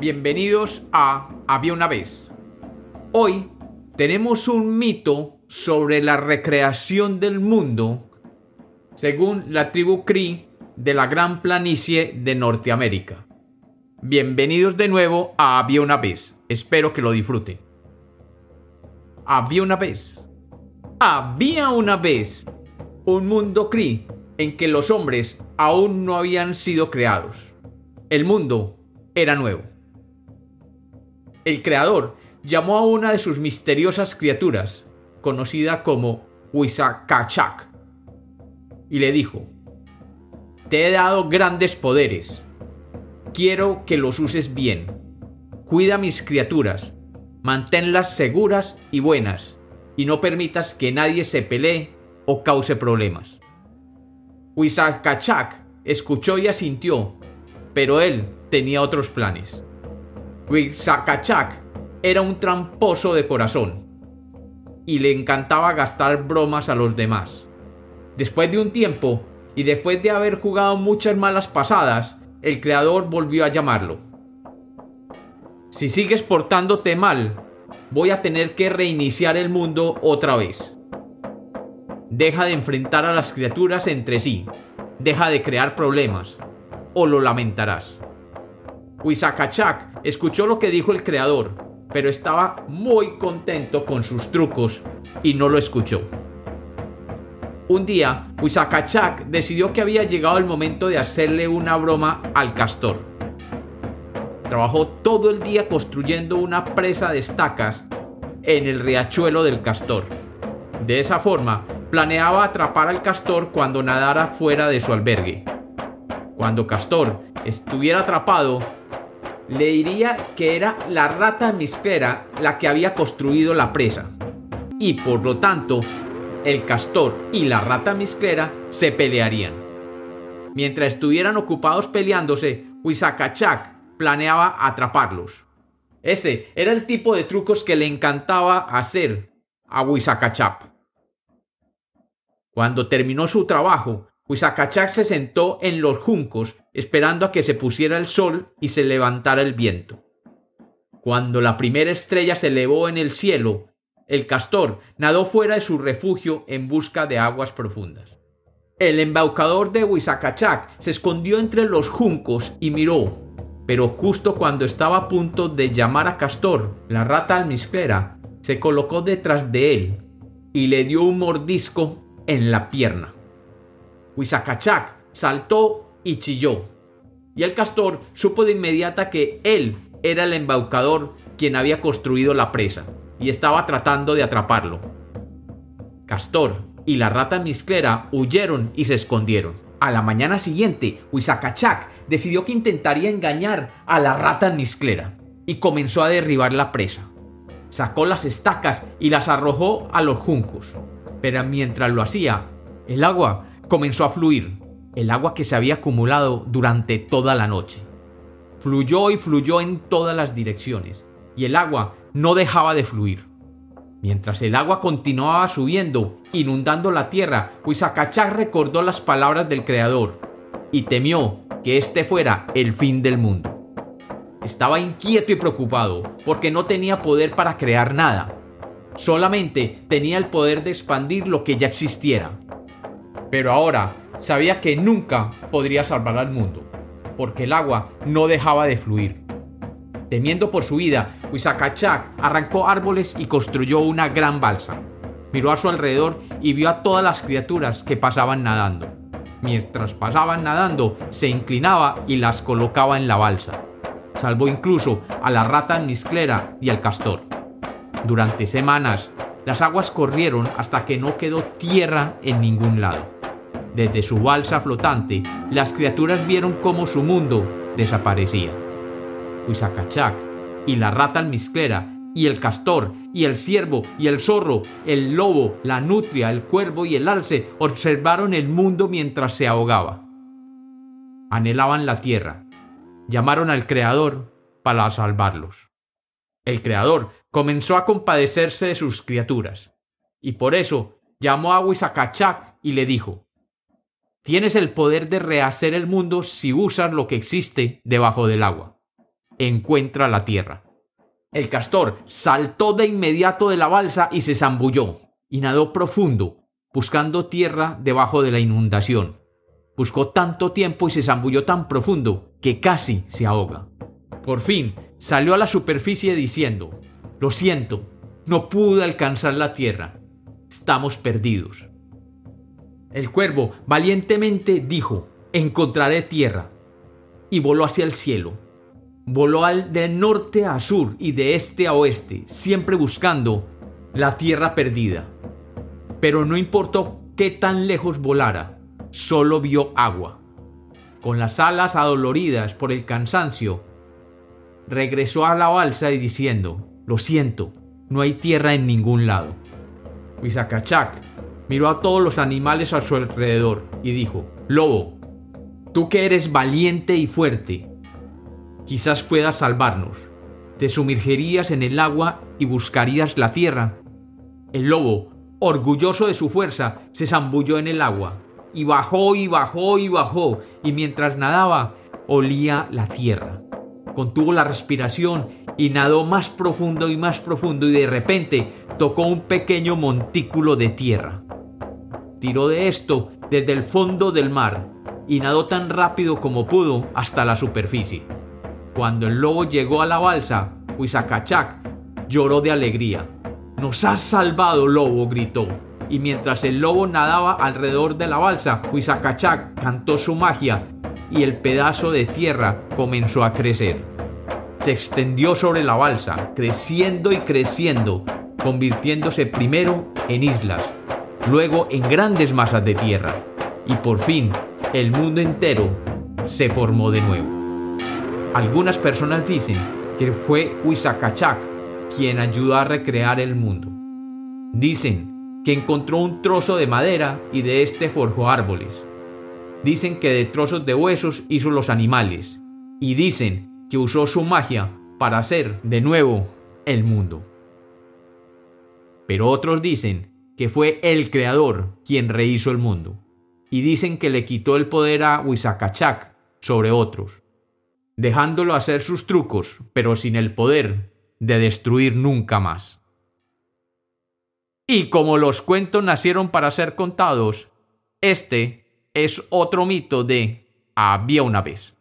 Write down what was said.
Bienvenidos a Había una vez. Hoy tenemos un mito sobre la recreación del mundo según la tribu Cree de la gran planicie de Norteamérica. Bienvenidos de nuevo a Había una vez. Espero que lo disfruten. Había una vez. Había una vez un mundo Cree en que los hombres aún no habían sido creados. El mundo era nuevo el creador llamó a una de sus misteriosas criaturas, conocida como Wisakachak, y le dijo, Te he dado grandes poderes. Quiero que los uses bien. Cuida mis criaturas, manténlas seguras y buenas, y no permitas que nadie se pelee o cause problemas. Wisakachak escuchó y asintió, pero él tenía otros planes. Wixakachak era un tramposo de corazón y le encantaba gastar bromas a los demás. Después de un tiempo y después de haber jugado muchas malas pasadas, el creador volvió a llamarlo. Si sigues portándote mal, voy a tener que reiniciar el mundo otra vez. Deja de enfrentar a las criaturas entre sí, deja de crear problemas, o lo lamentarás. Wisakachak escuchó lo que dijo el creador, pero estaba muy contento con sus trucos y no lo escuchó. Un día, Wisakachak decidió que había llegado el momento de hacerle una broma al castor. Trabajó todo el día construyendo una presa de estacas en el riachuelo del castor. De esa forma, planeaba atrapar al castor cuando nadara fuera de su albergue. Cuando Castor estuviera atrapado, le diría que era la rata misquera la que había construido la presa. Y por lo tanto, el castor y la rata misquera se pelearían. Mientras estuvieran ocupados peleándose, Huizacachak planeaba atraparlos. Ese era el tipo de trucos que le encantaba hacer a Huizacachap. Cuando terminó su trabajo, Huizacachak se sentó en los juncos esperando a que se pusiera el sol y se levantara el viento. Cuando la primera estrella se elevó en el cielo, el castor nadó fuera de su refugio en busca de aguas profundas. El embaucador de Huizacachac se escondió entre los juncos y miró, pero justo cuando estaba a punto de llamar a Castor, la rata almizclera se colocó detrás de él y le dio un mordisco en la pierna. Huizacachac saltó y chilló. Y el castor supo de inmediata que él era el embaucador quien había construido la presa y estaba tratando de atraparlo. Castor y la rata misclera huyeron y se escondieron. A la mañana siguiente, Huizacachac decidió que intentaría engañar a la rata misclera y comenzó a derribar la presa. Sacó las estacas y las arrojó a los juncos. Pero mientras lo hacía, el agua comenzó a fluir el agua que se había acumulado durante toda la noche. Fluyó y fluyó en todas las direcciones, y el agua no dejaba de fluir. Mientras el agua continuaba subiendo, inundando la tierra, Huizacachac recordó las palabras del Creador y temió que este fuera el fin del mundo. Estaba inquieto y preocupado porque no tenía poder para crear nada. Solamente tenía el poder de expandir lo que ya existiera. Pero ahora sabía que nunca podría salvar al mundo, porque el agua no dejaba de fluir. Temiendo por su vida, Huizacachac arrancó árboles y construyó una gran balsa. Miró a su alrededor y vio a todas las criaturas que pasaban nadando. Mientras pasaban nadando, se inclinaba y las colocaba en la balsa. Salvó incluso a la rata misclera y al castor. Durante semanas, las aguas corrieron hasta que no quedó tierra en ningún lado. Desde su balsa flotante, las criaturas vieron cómo su mundo desaparecía. Huizacachac y la rata almizclera y el castor y el ciervo y el zorro, el lobo, la nutria, el cuervo y el alce observaron el mundo mientras se ahogaba. Anhelaban la tierra. Llamaron al Creador para salvarlos. El Creador comenzó a compadecerse de sus criaturas, y por eso llamó a Huizacachac y le dijo, Tienes el poder de rehacer el mundo si usas lo que existe debajo del agua. encuentra la tierra. El castor saltó de inmediato de la balsa y se zambulló, y nadó profundo, buscando tierra debajo de la inundación. Buscó tanto tiempo y se zambulló tan profundo que casi se ahoga. Por fin salió a la superficie diciendo, Lo siento, no pude alcanzar la tierra. Estamos perdidos. El cuervo valientemente dijo, Encontraré tierra. Y voló hacia el cielo. Voló de norte a sur y de este a oeste, siempre buscando la tierra perdida. Pero no importó qué tan lejos volara, solo vio agua. Con las alas adoloridas por el cansancio, regresó a la balsa y diciendo, Lo siento, no hay tierra en ningún lado. Huizacachac miró a todos los animales a su alrededor y dijo, Lobo, tú que eres valiente y fuerte, quizás puedas salvarnos. Te sumergirías en el agua y buscarías la tierra. El lobo, orgulloso de su fuerza, se zambulló en el agua, y bajó y bajó y bajó, y mientras nadaba, olía la tierra. Contuvo la respiración y nadó más profundo y más profundo y de repente tocó un pequeño montículo de tierra. Tiró de esto desde el fondo del mar y nadó tan rápido como pudo hasta la superficie. Cuando el lobo llegó a la balsa, Huizacachac lloró de alegría. ¡Nos has salvado, lobo! gritó. Y mientras el lobo nadaba alrededor de la balsa, Huizacachac cantó su magia y el pedazo de tierra comenzó a crecer. Se extendió sobre la balsa, creciendo y creciendo, convirtiéndose primero en islas, luego en grandes masas de tierra, y por fin el mundo entero se formó de nuevo. Algunas personas dicen que fue Huizacachac quien ayudó a recrear el mundo. Dicen que encontró un trozo de madera y de este forjó árboles. Dicen que de trozos de huesos hizo los animales. Y dicen que usó su magia para hacer de nuevo el mundo. Pero otros dicen que fue el creador quien rehizo el mundo. Y dicen que le quitó el poder a Huizacachac sobre otros, dejándolo hacer sus trucos, pero sin el poder de destruir nunca más. Y como los cuentos nacieron para ser contados, este es otro mito de había una vez.